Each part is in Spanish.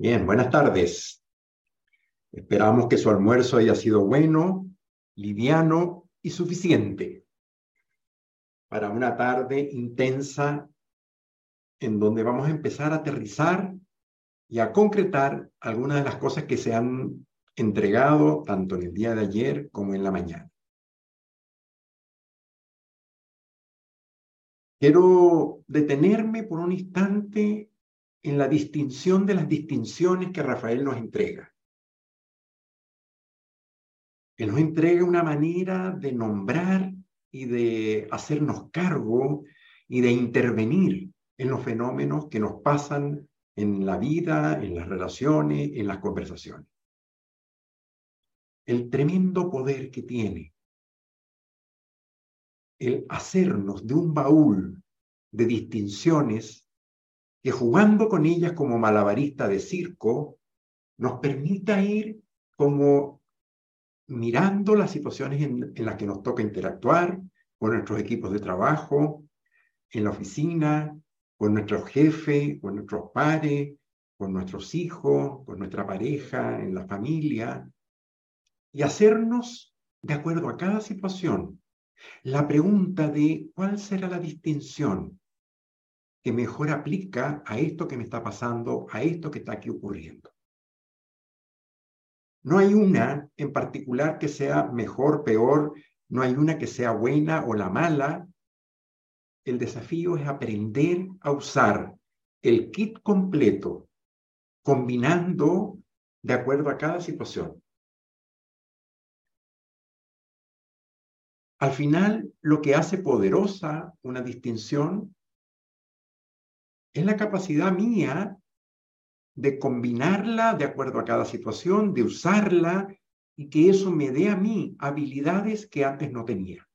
Bien, buenas tardes. Esperamos que su almuerzo haya sido bueno, liviano y suficiente para una tarde intensa en donde vamos a empezar a aterrizar y a concretar algunas de las cosas que se han entregado tanto en el día de ayer como en la mañana. Quiero detenerme por un instante en la distinción de las distinciones que Rafael nos entrega. Él nos entrega una manera de nombrar y de hacernos cargo y de intervenir en los fenómenos que nos pasan en la vida, en las relaciones, en las conversaciones. El tremendo poder que tiene el hacernos de un baúl de distinciones que jugando con ellas como malabarista de circo, nos permita ir como mirando las situaciones en, las que nos toca interactuar con nuestros equipos de trabajo, en la oficina, con nuestro jefe, con nuestros padres, con nuestros hijos, con nuestra pareja, en la familia, y hacernos, de acuerdo a cada situación, la pregunta de cuál será la distinción que mejor aplica a esto que me está pasando, a esto que está aquí ocurriendo. No hay una en particular que sea mejor, peor, no hay una que sea buena o la mala. El desafío es aprender a usar el kit completo, combinando de acuerdo a cada situación. Al final, lo que hace poderosa una distinción es la capacidad mía de combinarla de acuerdo a cada situación, de usarla y que eso me dé a mí habilidades que antes no tenía.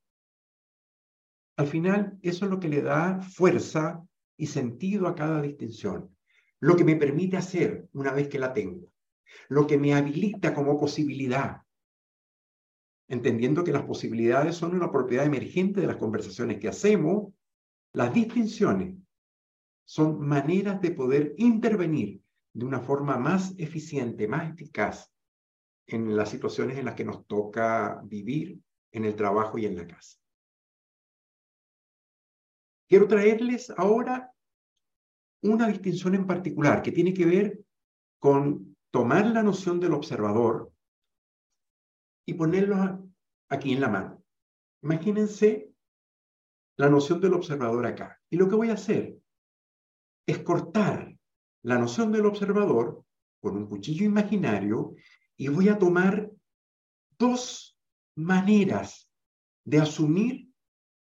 Al final, eso es lo que le da fuerza y sentido a cada distinción, lo que me permite hacer una vez que la tengo, lo que me habilita como posibilidad, entendiendo que las posibilidades son una propiedad emergente de las conversaciones que hacemos, las distinciones son maneras de poder intervenir de una forma más eficiente, más eficaz en las situaciones en las que nos toca vivir en el trabajo y en la casa. Quiero traerles ahora una distinción en particular que tiene que ver con tomar la noción del observador y ponerlo aquí en la mano. Imagínense la noción del observador acá. Y lo que voy a hacer es cortar la noción del observador con un cuchillo imaginario y voy a tomar dos maneras de asumir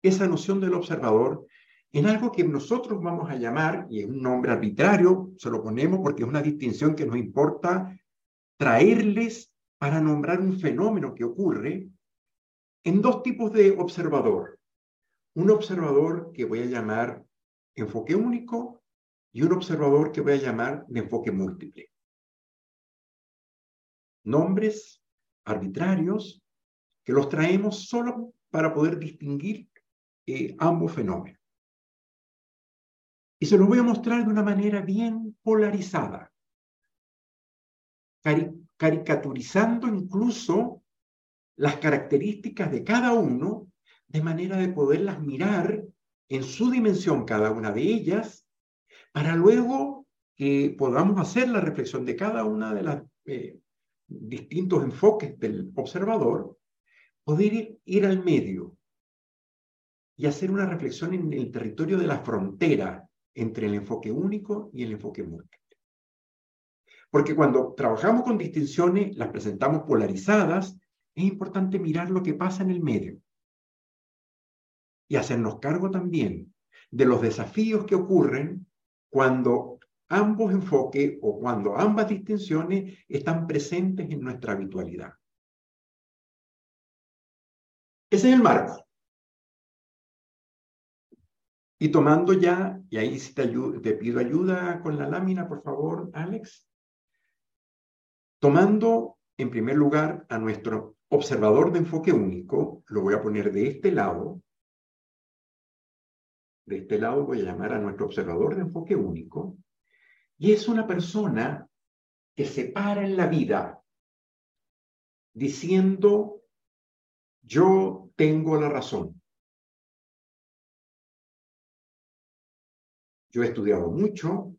esa noción del observador en algo que nosotros vamos a llamar, y es un nombre arbitrario, se lo ponemos porque es una distinción que nos importa traerles para nombrar un fenómeno que ocurre en dos tipos de observador. Un observador que voy a llamar enfoque único y un observador que voy a llamar de enfoque múltiple. Nombres arbitrarios que los traemos solo para poder distinguir eh, ambos fenómenos. Y se los voy a mostrar de una manera bien polarizada, caricaturizando incluso las características de cada uno, de manera de poderlas mirar en su dimensión cada una de ellas para luego que podamos hacer la reflexión de cada una de los eh, distintos enfoques del observador, poder ir, al medio y hacer una reflexión en el territorio de la frontera entre el enfoque único y el enfoque múltiple. Porque cuando trabajamos con distinciones, las presentamos polarizadas, es importante mirar lo que pasa en el medio y hacernos cargo también de los desafíos que ocurren cuando ambos enfoques o cuando ambas distinciones están presentes en nuestra habitualidad. Ese es el marco. Y tomando ya, y ahí te pido ayuda con la lámina, por favor, Alex. Tomando en primer lugar a nuestro observador de enfoque único, lo voy a poner de este lado, de este lado voy a llamar a nuestro observador de enfoque único, y es una persona que se para en la vida diciendo, yo tengo la razón. Yo he estudiado mucho,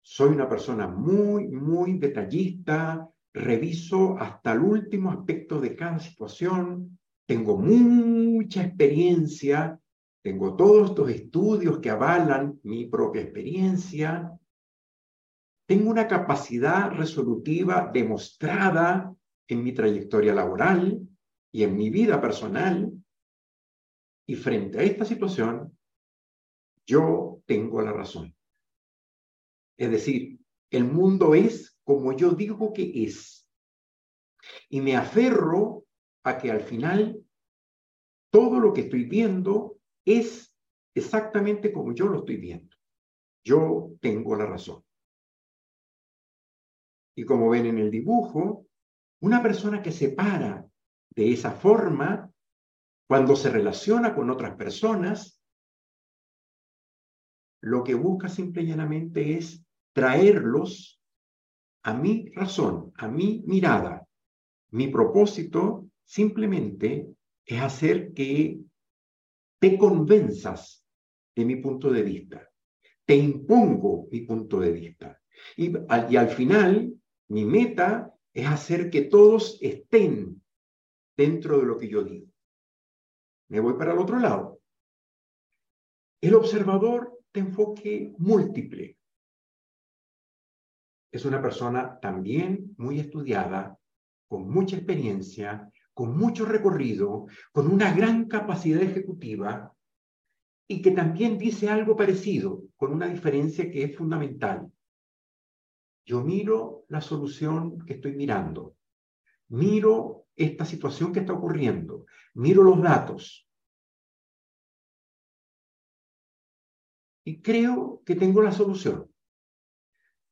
soy una persona muy, muy detallista, reviso hasta el último aspecto de cada situación, tengo mucha experiencia, tengo todos estos estudios que avalan mi propia experiencia, tengo una capacidad resolutiva demostrada en mi trayectoria laboral y en mi vida personal, y frente a esta situación, yo tengo la razón. Es decir, el mundo es como yo digo que es. Y me aferro a que al final todo lo que estoy viendo es exactamente como yo lo estoy viendo. Yo tengo la razón. Y como ven en el dibujo, una persona que se para de esa forma, cuando se relaciona con otras personas, lo que busca simple y llanamente es traerlos a mi razón, a mi mirada. Mi propósito simplemente es hacer que te convenzas de mi punto de vista. Te impongo mi punto de vista. Y, y al final, mi meta es hacer que todos estén dentro de lo que yo digo. Me voy para el otro lado. El observador de enfoque múltiple es una persona también muy estudiada, con mucha experiencia, con mucho recorrido, con una gran capacidad ejecutiva y que también dice algo parecido, con una diferencia que es fundamental. Yo miro la solución que estoy mirando, miro esta situación que está ocurriendo, miro los datos y creo que tengo la solución.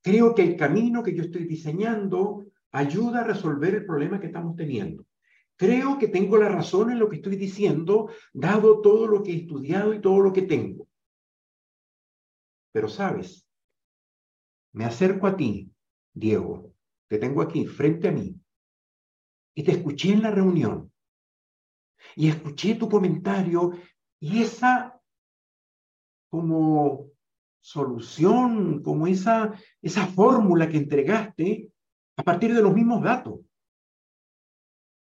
Creo que el camino que yo estoy diseñando ayuda a resolver el problema que estamos teniendo. Creo que tengo la razón en lo que estoy diciendo, dado todo lo que he estudiado y todo lo que tengo. Pero sabes, me acerco a ti, Diego, te tengo aquí frente a mí, y te escuché en la reunión, y escuché tu comentario, y esa como solución, como esa, esa fórmula que entregaste a partir de los mismos datos.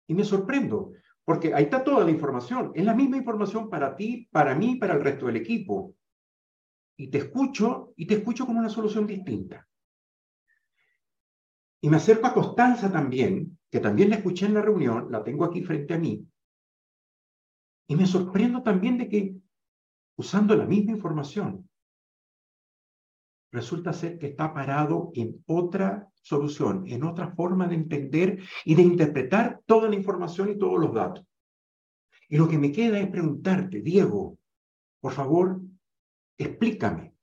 Y me sorprendo, porque ahí está toda la información. Es la misma información para ti, para mí, para el resto del equipo. Y te escucho, y te escucho con una solución distinta. Y me acerco a Constanza también, que también la escuché en la reunión, la tengo aquí frente a mí. Y me sorprendo también de que, usando la misma información, resulta ser que está parado en otra solución, en otra forma de entender y de interpretar toda la información y todos los datos. Y lo que me queda es preguntarte, Diego, por favor, explícame.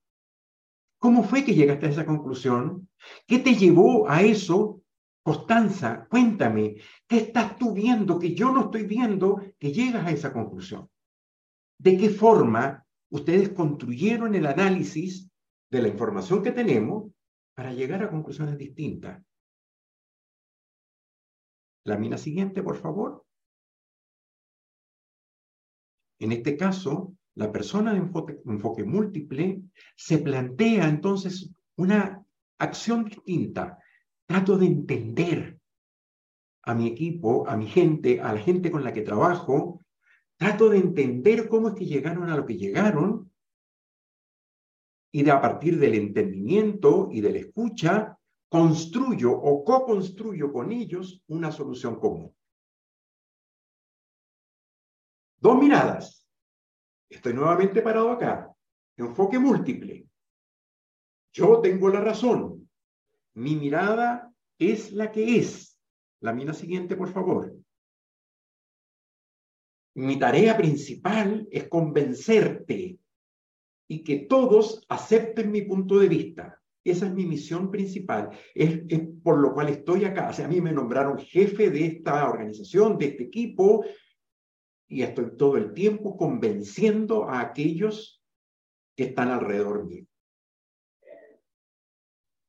¿Cómo fue que llegaste a esa conclusión? ¿Qué te llevó a eso? Constanza, cuéntame, ¿qué estás tú viendo que yo no estoy viendo que llegas a esa conclusión? ¿De qué forma ustedes construyeron el análisis de la información que tenemos para llegar a conclusiones distintas. La mina siguiente, por favor. En este caso, la persona de enfoque, múltiple se plantea entonces una acción distinta. Trato de entender a mi equipo, a mi gente, a la gente con la que trabajo. Trato de entender cómo es que llegaron a lo que llegaron y de a partir del entendimiento y de la escucha, construyo o co-construyo con ellos una solución común. Dos miradas. Estoy nuevamente parado acá. Enfoque múltiple. Yo tengo la razón. Mi mirada es la que es. La mina siguiente, por favor. Mi tarea principal es convencerte y que todos acepten mi punto de vista. Esa es mi misión principal, es, por lo cual estoy acá. O sea, a mí me nombraron jefe de esta organización, de este equipo, y estoy todo el tiempo convenciendo a aquellos que están alrededor mío.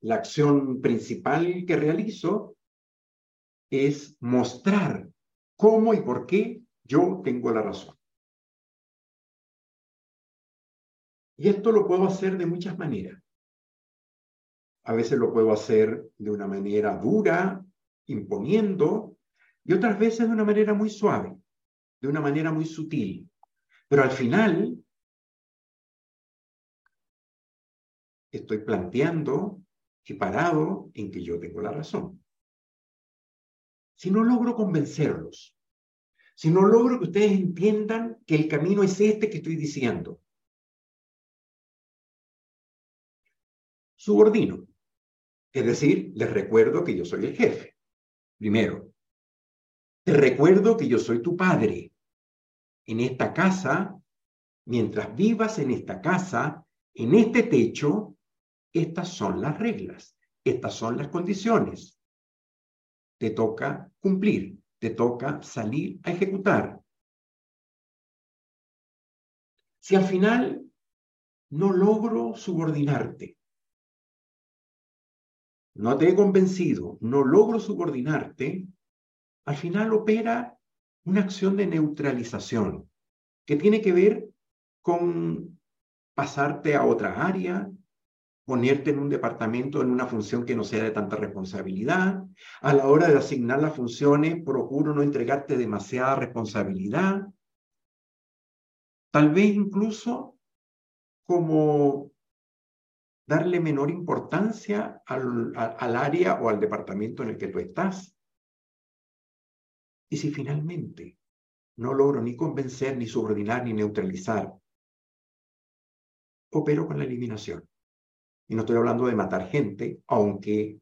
la acción principal que realizo es mostrar cómo y por qué yo tengo la razón. Y esto lo puedo hacer de muchas maneras. A veces lo puedo hacer de una manera dura, imponiendo, y otras veces de una manera muy suave, de una manera muy sutil. Pero al final estoy planteando y parado en que yo tengo la razón. Si no logro convencerlos, si no logro que ustedes entiendan que el camino es este que estoy diciendo, subordino. Es decir, les recuerdo que yo soy el jefe. Primero, te recuerdo que yo soy tu padre. En esta casa, mientras vivas en esta casa, en este techo, estas son las reglas, estas son las condiciones. Te toca cumplir, te toca salir a ejecutar. Si al final no logro subordinarte, no te he convencido, no logro subordinarte, al final opera una acción de neutralización que tiene que ver con pasarte a otra área, ponerte en un departamento en una función que no sea de tanta responsabilidad. A la hora de asignar las funciones, procuro no entregarte demasiada responsabilidad. Tal vez incluso como darle menor importancia al, al, área o al departamento en el que tú estás. Y si finalmente no logro ni convencer, ni subordinar, ni neutralizar, opero con la eliminación. Y no estoy hablando de matar gente, aunque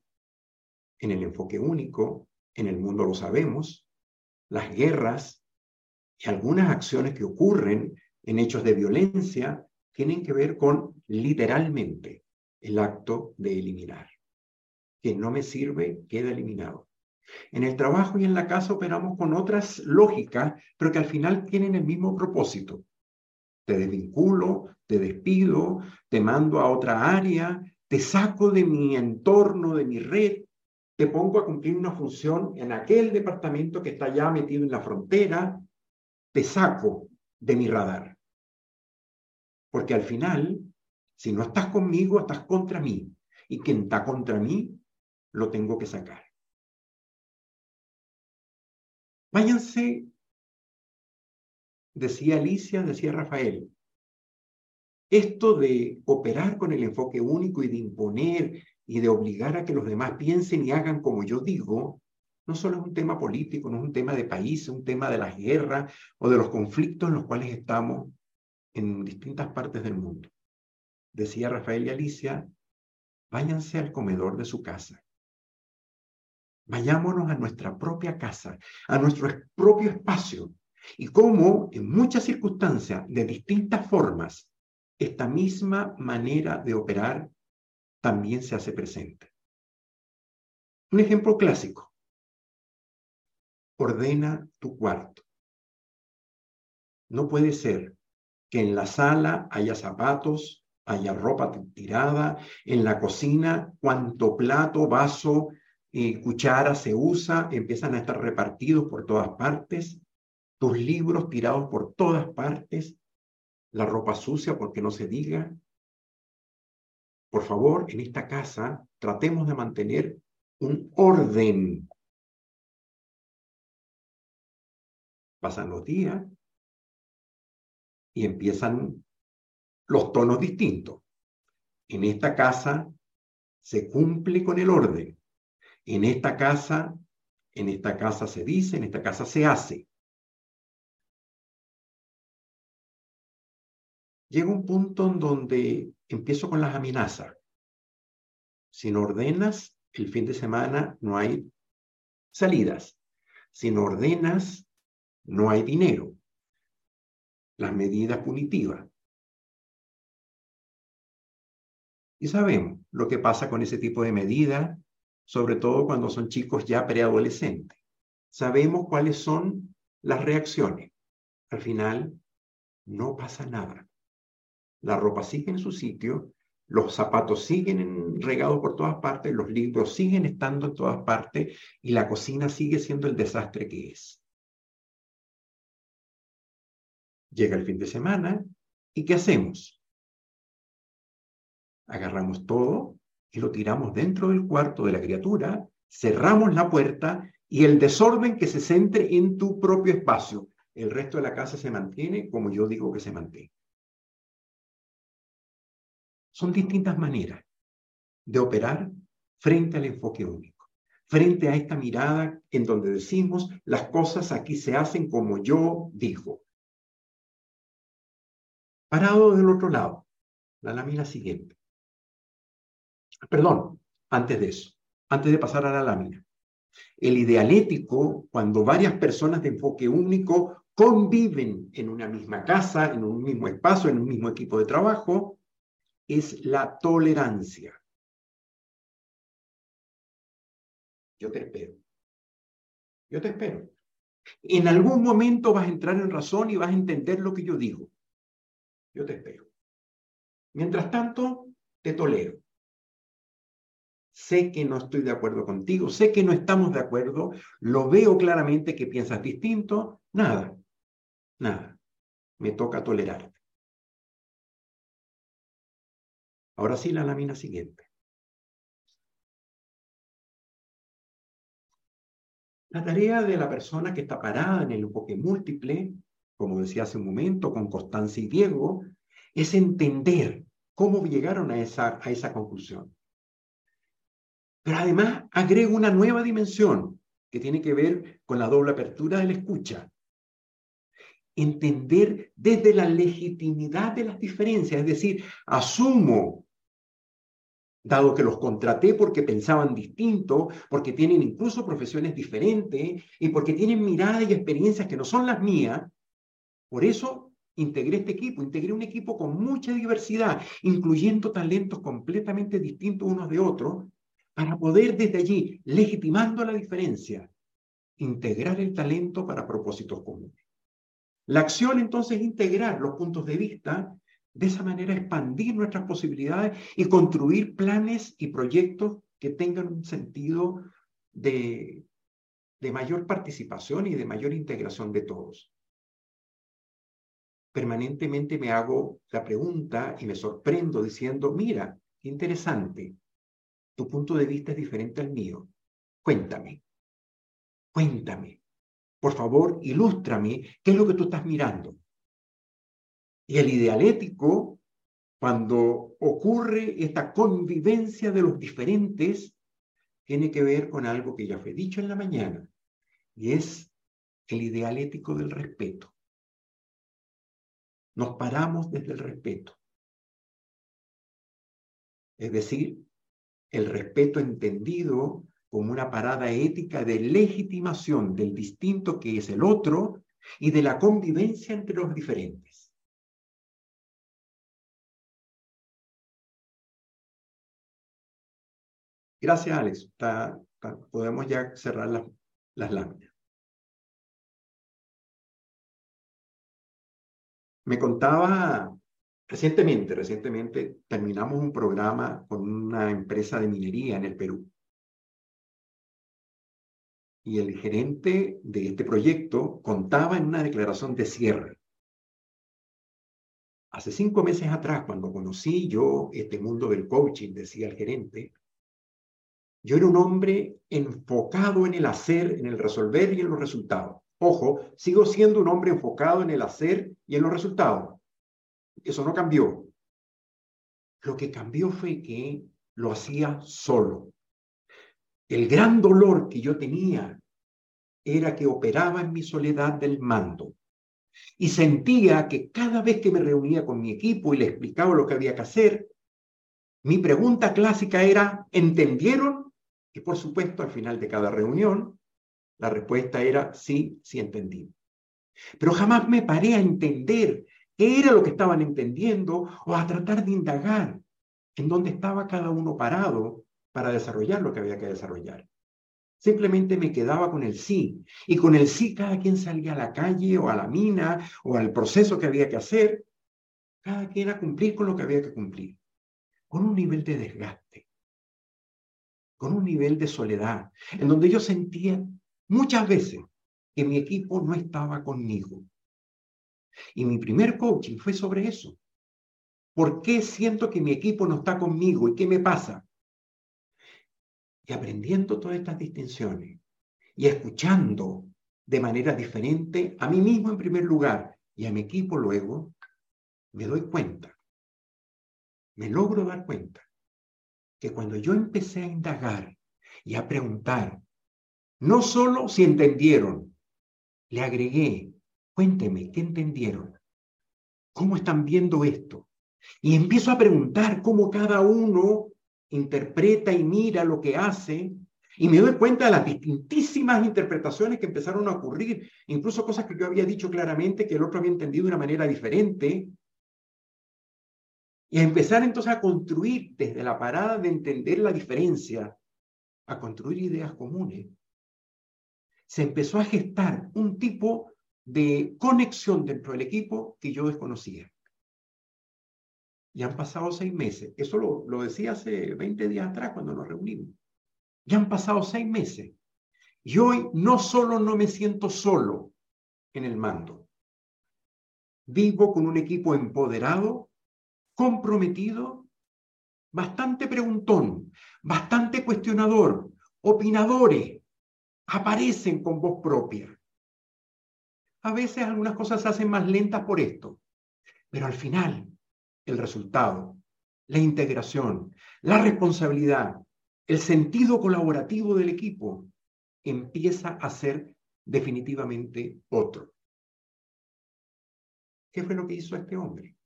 en el enfoque único, en el mundo lo sabemos, las guerras y algunas acciones que ocurren en hechos de violencia tienen que ver con literalmente el acto de eliminar. Que no me sirve, queda eliminado. En el trabajo y en la casa operamos con otras lógicas, pero que al final tienen el mismo propósito. Te desvinculo, te despido, te mando a otra área, te saco de mi entorno, de mi red, te pongo a cumplir una función en aquel departamento que está ya metido en la frontera, te saco de mi radar. Porque al final si no estás conmigo, estás contra mí. Y quien está contra mí, lo tengo que sacar. Váyanse, decía Alicia, decía Rafael. Esto de operar con el enfoque único y de imponer y de obligar a que los demás piensen y hagan como yo digo, no solo es un tema político, no es un tema de país, es un tema de las guerras o de los conflictos en los cuales estamos en distintas partes del mundo decía Rafael y Alicia, váyanse al comedor de su casa. Vayámonos a nuestra propia casa, a nuestro propio espacio. Y cómo, en muchas circunstancias, de distintas formas, esta misma manera de operar también se hace presente. Un ejemplo clásico. Ordena tu cuarto. No puede ser que en la sala haya zapatos, haya ropa tirada, en la cocina, cuanto plato, vaso, y cuchara se usa, empiezan a estar repartidos por todas partes, tus libros tirados por todas partes, la ropa sucia, porque no se diga. Por favor, en esta casa tratemos de mantener un orden. Pasan los días y empiezan los tonos distintos. En esta casa se cumple con el orden. En esta casa, en esta casa se dice, en esta casa se hace. Llega un punto en donde empiezo con las amenazas. Si no ordenas, el fin de semana no hay salidas. Si no ordenas, no hay dinero. Las medidas punitivas. Y sabemos lo que pasa con ese tipo de medidas, sobre todo cuando son chicos ya preadolescentes. Sabemos cuáles son las reacciones. Al final, no pasa nada. La ropa sigue en su sitio, los zapatos siguen regados por todas partes, los libros siguen estando en todas partes y la cocina sigue siendo el desastre que es. Llega el fin de semana y ¿qué hacemos? Agarramos todo y lo tiramos dentro del cuarto de la criatura, cerramos la puerta y el desorden que se centre en tu propio espacio. El resto de la casa se mantiene como yo digo que se mantiene. Son distintas maneras de operar frente al enfoque único, frente a esta mirada en donde decimos las cosas aquí se hacen como yo digo. Parado del otro lado, la lámina siguiente. Perdón, antes de eso, antes de pasar a la lámina. El idealético, cuando varias personas de enfoque único conviven en una misma casa, en un mismo espacio, en un mismo equipo de trabajo, es la tolerancia. Yo te espero. Yo te espero. En algún momento vas a entrar en razón y vas a entender lo que yo digo. Yo te espero. Mientras tanto, te tolero. Sé que no estoy de acuerdo contigo, sé que no estamos de acuerdo, lo veo claramente que piensas distinto, nada, nada. Me toca tolerarte. Ahora sí, la lámina siguiente. La tarea de la persona que está parada en el enfoque múltiple, como decía hace un momento, con Constancia y Diego, es entender cómo llegaron a esa, a esa conclusión. Pero además agrego una nueva dimensión que tiene que ver con la doble apertura de la escucha. Entender desde la legitimidad de las diferencias, es decir, asumo dado que los contraté porque pensaban distinto, porque tienen incluso profesiones diferentes y porque tienen miradas y experiencias que no son las mías. Por eso integré este equipo, integré un equipo con mucha diversidad, incluyendo talentos completamente distintos unos de otros, para poder desde allí, legitimando la diferencia, integrar el talento para propósitos comunes. La acción entonces es integrar los puntos de vista de esa manera expandir nuestras posibilidades y construir planes y proyectos que tengan un sentido de, de mayor participación y de mayor integración de todos. Permanentemente me hago la pregunta y me sorprendo diciendo, mira, interesante, tu punto de vista es diferente al mío. Cuéntame, cuéntame. Por favor, ilústrame qué es lo que tú estás mirando. Y el idealético, cuando ocurre esta convivencia de los diferentes, tiene que ver con algo que ya fue dicho en la mañana, y es el idealético del respeto. Nos paramos desde el respeto. Es decir, el respeto entendido como una parada ética de legitimación del distinto que es el otro y de la convivencia entre los diferentes. Gracias, Alex. podemos ya cerrar las láminas. Me contaba recientemente, recientemente terminamos un programa con una empresa de minería en el Perú. Y el gerente de este proyecto contaba en una declaración de cierre. Hace cinco meses atrás, cuando conocí yo este mundo del coaching, decía el gerente, yo era un hombre enfocado en el hacer, en el resolver y en los resultados. Ojo, sigo siendo un hombre enfocado en el hacer y en los resultados. Eso no cambió. Lo que cambió fue que lo hacía solo. El gran dolor que yo tenía era que operaba en mi soledad del mando. Y sentía que cada vez que me reunía con mi equipo y le explicaba lo que había que hacer, mi pregunta clásica era, ¿entendieron? Y por supuesto, al final de cada reunión, la respuesta era sí, sí entendí. Pero jamás me paré a entender qué era lo que estaban entendiendo o a tratar de indagar en dónde estaba cada uno parado para desarrollar lo que había que desarrollar. Simplemente me quedaba con el sí. Y con el sí cada quien salía a la calle o a la mina o al proceso que había que hacer. Cada quien a cumplir con lo que había que cumplir. con un nivel de desgaste, con un nivel de soledad, en donde yo sentía muchas veces que mi equipo no estaba conmigo. Y mi primer coaching fue sobre eso. ¿Por qué siento que mi equipo no está conmigo y qué me pasa? Y aprendiendo todas estas distinciones y escuchando de manera diferente a mí mismo en primer lugar y a mi equipo luego, me doy cuenta, me logro dar cuenta que cuando yo empecé a indagar y a preguntar, no solo si entendieron, le agregué, cuénteme, ¿qué entendieron? ¿Cómo están viendo esto? Y empiezo a preguntar cómo cada uno interpreta y mira lo que hace y me doy cuenta de las distintísimas interpretaciones que empezaron a ocurrir, incluso cosas que yo había dicho claramente que el otro había entendido de una manera diferente. Y a empezar entonces a construir desde la parada de entender la diferencia, a construir ideas comunes. Se empezó a gestar un tipo de conexión dentro del equipo que yo desconocía. Y han pasado seis meses. Eso lo, lo decía hace 20 días atrás cuando nos reunimos. Ya han pasado seis meses. Y hoy no solo no me siento solo en el mando, vivo con un equipo empoderado, comprometido, bastante preguntón, bastante cuestionador, opinadores, aparecen con voz propia. A veces algunas cosas se hacen más lentas por esto, pero al final el resultado, la integración, la responsabilidad, el sentido colaborativo del equipo empieza a ser definitivamente otro. ¿Qué fue lo que hizo este hombre?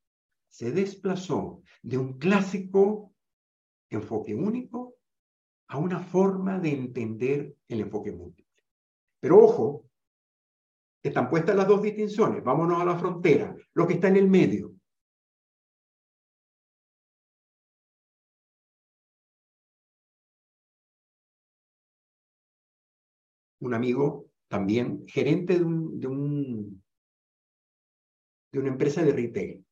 Se desplazó de un clásico enfoque único a una forma de entender el enfoque múltiple. Pero ojo, están puestas las dos distinciones. Vámonos a la frontera, lo que está en el medio. un amigo también, gerente de, un, de, un, de una empresa de retail.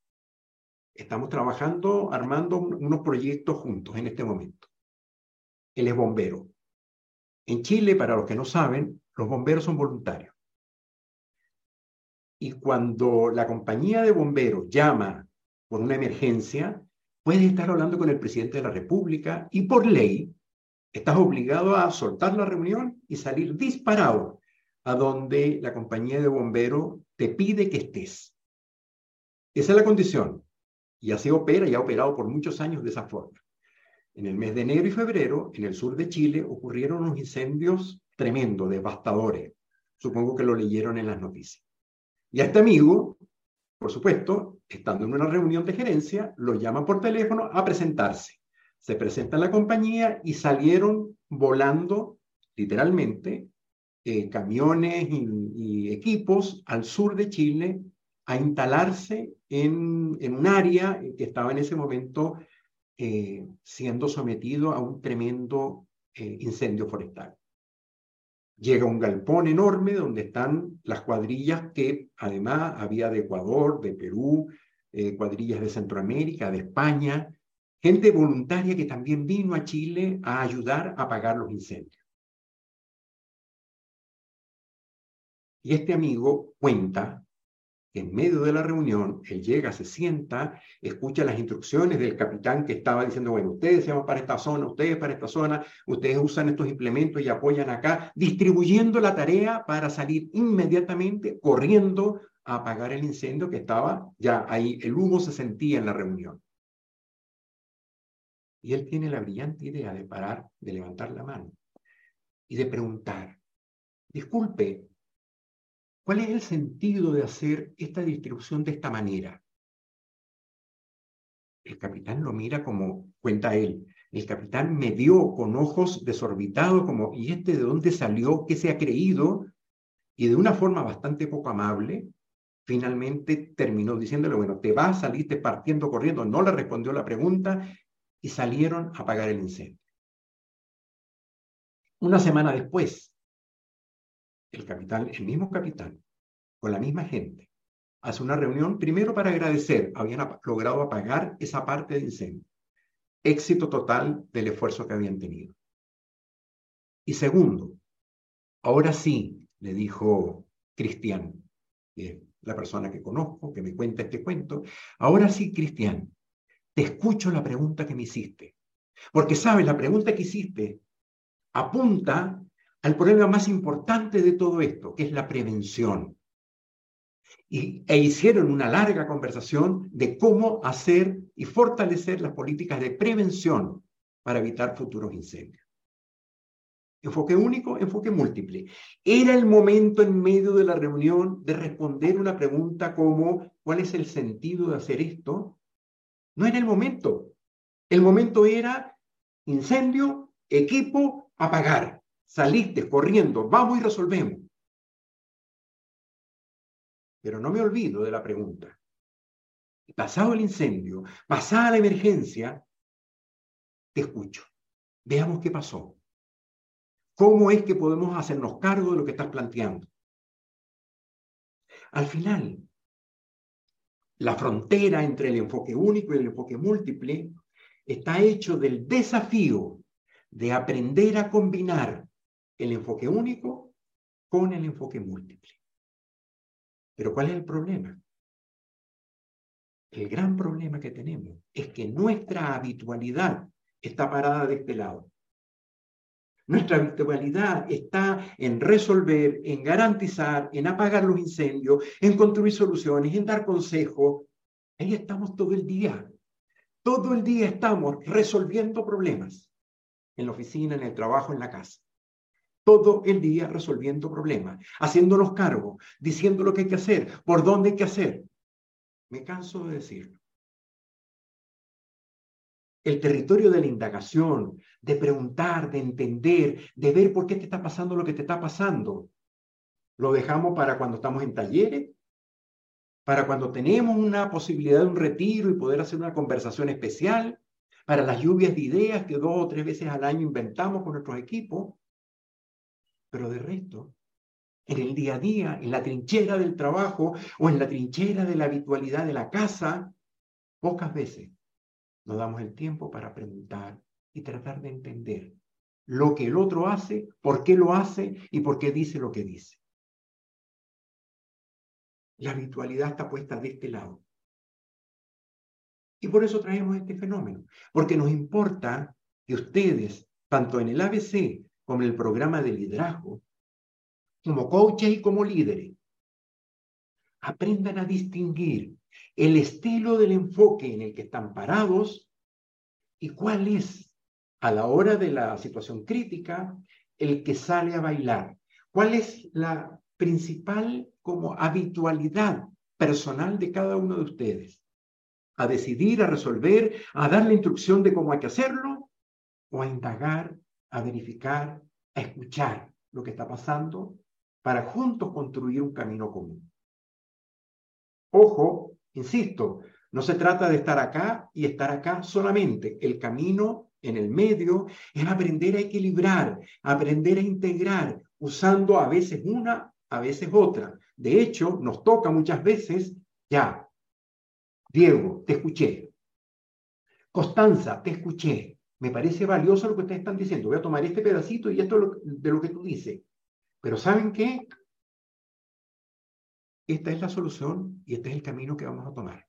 Estamos trabajando, armando unos proyectos juntos en este momento. Él es bombero. En Chile, para los que no saben, los bomberos son voluntarios. Y cuando la compañía de bomberos llama por una emergencia, puede estar hablando con el presidente de la República y por ley Estás obligado a soltar la reunión y salir disparado a donde la compañía de bomberos te pide que estés. Esa es la condición. Y así opera y ha operado por muchos años de esa forma. En el mes de enero y febrero, en el sur de Chile, ocurrieron unos incendios tremendos, devastadores. Supongo que lo leyeron en las noticias. Y a este amigo, por supuesto, estando en una reunión de gerencia, lo llama por teléfono a presentarse se presenta en la compañía y salieron volando, literalmente, eh, camiones y, equipos al sur de Chile a instalarse en, un área que estaba en ese momento eh, siendo sometido a un tremendo eh, incendio forestal. Llega un galpón enorme donde están las cuadrillas que además había de Ecuador, de Perú, cuadrillas de Centroamérica, de España, gente voluntaria que también vino a Chile a ayudar a apagar los incendios. Y este amigo cuenta en medio de la reunión, él llega, se sienta, escucha las instrucciones del capitán que estaba diciendo, bueno, ustedes se van para esta zona, ustedes para esta zona, ustedes usan estos implementos y apoyan acá, distribuyendo la tarea para salir inmediatamente corriendo a apagar el incendio que estaba ya ahí, el humo se sentía en la reunión. Y él tiene la brillante idea de parar, de levantar la mano y de preguntar, disculpe, ¿cuál es el sentido de hacer esta distribución de esta manera? El capitán lo mira como, cuenta él, el capitán me dio con ojos desorbitados como, ¿y este de dónde salió? ¿Qué se ha creído? Y de una forma bastante poco amable, finalmente terminó diciéndole, bueno, te vas, saliste partiendo, corriendo. No le respondió la pregunta y salieron a apagar el incendio. Una semana después, el capitán, el mismo capitán, con la misma gente, hace una reunión primero para agradecer, habían logrado apagar esa parte del incendio. éxito total del esfuerzo que habían tenido. Y segundo, ahora sí, le dijo Cristian, la persona que conozco, que me cuenta este cuento, ahora sí, Cristian, te escucho la pregunta que me hiciste. Porque, sabes, la pregunta que hiciste apunta al problema más importante de todo esto, que es la prevención. Y, e hicieron una larga conversación de cómo hacer y fortalecer las políticas de prevención para evitar futuros incendios. Enfoque único, enfoque múltiple. Era el momento en medio de la reunión de responder una pregunta como ¿cuál es el sentido de hacer esto? No era el momento. El momento era incendio, equipo, apagar. Saliste corriendo, vamos y resolvemos. Pero no me olvido de la pregunta. Pasado el incendio, pasada la emergencia, te escucho. Veamos qué pasó. ¿Cómo es que podemos hacernos cargo de lo que estás planteando? Al final, la frontera entre el enfoque único y el enfoque múltiple está hecho del desafío de aprender a combinar el enfoque único con el enfoque múltiple. Pero ¿cuál es el problema? El gran problema que tenemos es que nuestra habitualidad está parada de este lado. Nuestra habitualidad está en resolver, en garantizar, en apagar los incendios, en construir soluciones, en dar consejos. Ahí estamos todo el día. Todo el día estamos resolviendo problemas en la oficina, en el trabajo, en la casa. Todo el día resolviendo problemas, haciéndonos cargo, diciendo lo que hay que hacer, por dónde hay que hacer. Me canso de decirlo. El territorio de la indagación, de preguntar, de entender, de ver por qué te está pasando lo que te está pasando. Lo dejamos para cuando estamos en talleres, para cuando tenemos una posibilidad de un retiro y poder hacer una conversación especial, para las lluvias de ideas que dos o tres veces al año inventamos con nuestros equipos. Pero de resto, en el día a día, en la trinchera del trabajo o en la trinchera de la habitualidad de la casa, pocas veces nos damos el tiempo para preguntar y tratar de entender lo que el otro hace, por qué lo hace y por qué dice lo que dice. La habitualidad está puesta de este lado. Y por eso traemos este fenómeno, porque nos importa que ustedes, tanto en el ABC como en el programa de liderazgo, como coaches y como líderes, aprendan a distinguir el estilo del enfoque en el que están parados y cuál es, a la hora de la situación crítica, el que sale a bailar. ¿Cuál es la principal como habitualidad personal de cada uno de ustedes. A decidir, a resolver, a dar la instrucción de cómo hay que hacerlo, o a indagar, a verificar, a escuchar lo que está pasando para juntos construir un camino común. Ojo, insisto, no se trata de estar acá y estar acá solamente. El camino en el medio es aprender a equilibrar, aprender a integrar, usando a veces una a veces otra. De hecho, nos toca muchas veces, ya, Diego, te escuché. Constanza, te escuché. Me parece valioso lo que ustedes están diciendo. Voy a tomar este pedacito y esto de lo que tú dices. Pero ¿saben qué? Esta es la solución y este es el camino que vamos a tomar.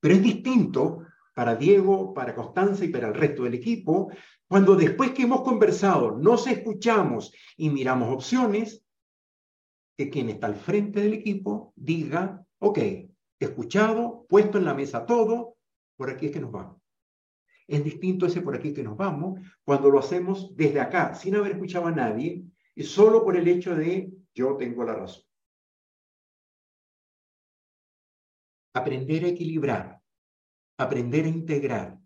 Pero es distinto para Diego, para Constanza y para el resto del equipo, cuando después que hemos conversado, nos escuchamos y miramos opciones, que quien está al frente del equipo diga, ok, escuchado, puesto en la mesa todo, por aquí es que nos vamos. Es distinto ese por aquí que nos vamos cuando lo hacemos desde acá, sin haber escuchado a nadie, y solo por el hecho de yo tengo la razón. Aprender a equilibrar, aprender a integrar,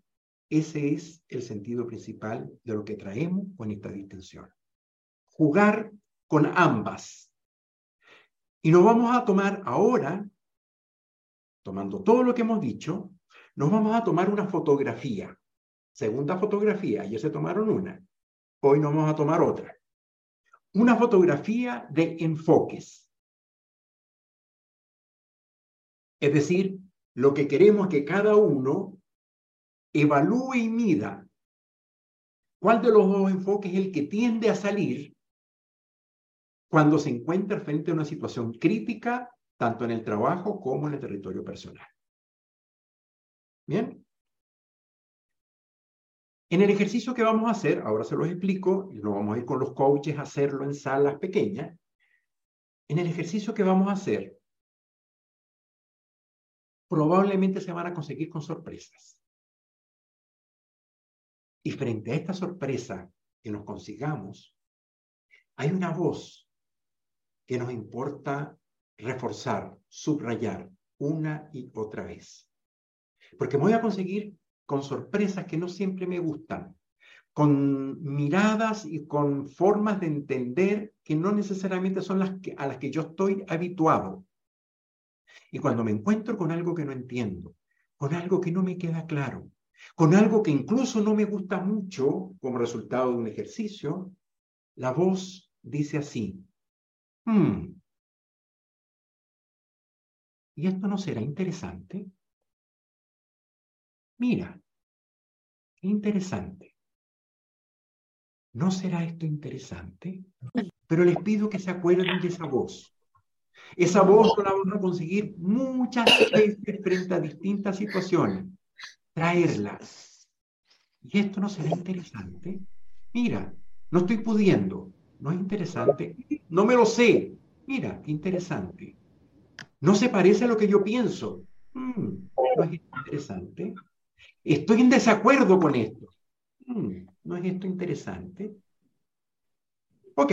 ese es el sentido principal de lo que traemos con esta distinción. Jugar con ambas, y nos vamos a tomar ahora, tomando todo lo que hemos dicho, nos vamos a tomar una fotografía. Segunda fotografía, ya se tomaron una. Hoy nos vamos a tomar otra. Una fotografía de enfoques. Es decir, lo que queremos que cada uno evalúe y mida cuál de los dos enfoques es el que tiende a salir cuando se encuentra frente a una situación crítica, tanto en el trabajo como en el territorio personal. Bien. En el ejercicio que vamos a hacer, ahora se los explico, y no vamos a ir con los coaches a hacerlo en salas pequeñas. En el ejercicio que vamos a hacer, probablemente se van a conseguir con sorpresas. Y frente a esta sorpresa que nos consigamos, hay una voz que nos importa reforzar, subrayar una y otra vez. Porque voy a conseguir con sorpresas que no siempre me gustan, con miradas y con formas de entender que no necesariamente son las que, a las que yo estoy habituado. Y cuando me encuentro con algo que no entiendo, con algo que no me queda claro, con algo que incluso no me gusta mucho como resultado de un ejercicio, la voz dice así, hmm, ¿y esto no será interesante? Mira, interesante. ¿No será esto interesante? Pero les pido que se acuerden de esa voz. Esa voz la vamos a conseguir muchas veces frente a distintas situaciones. Traerla. ¿Y esto no será interesante? Mira, no estoy pudiendo. ¿No es interesante? No me lo sé. Mira, qué interesante. No se parece a lo que yo pienso. Mm, ¿No es interesante? Estoy en desacuerdo con esto. Hmm, ¿No es esto interesante? Ok,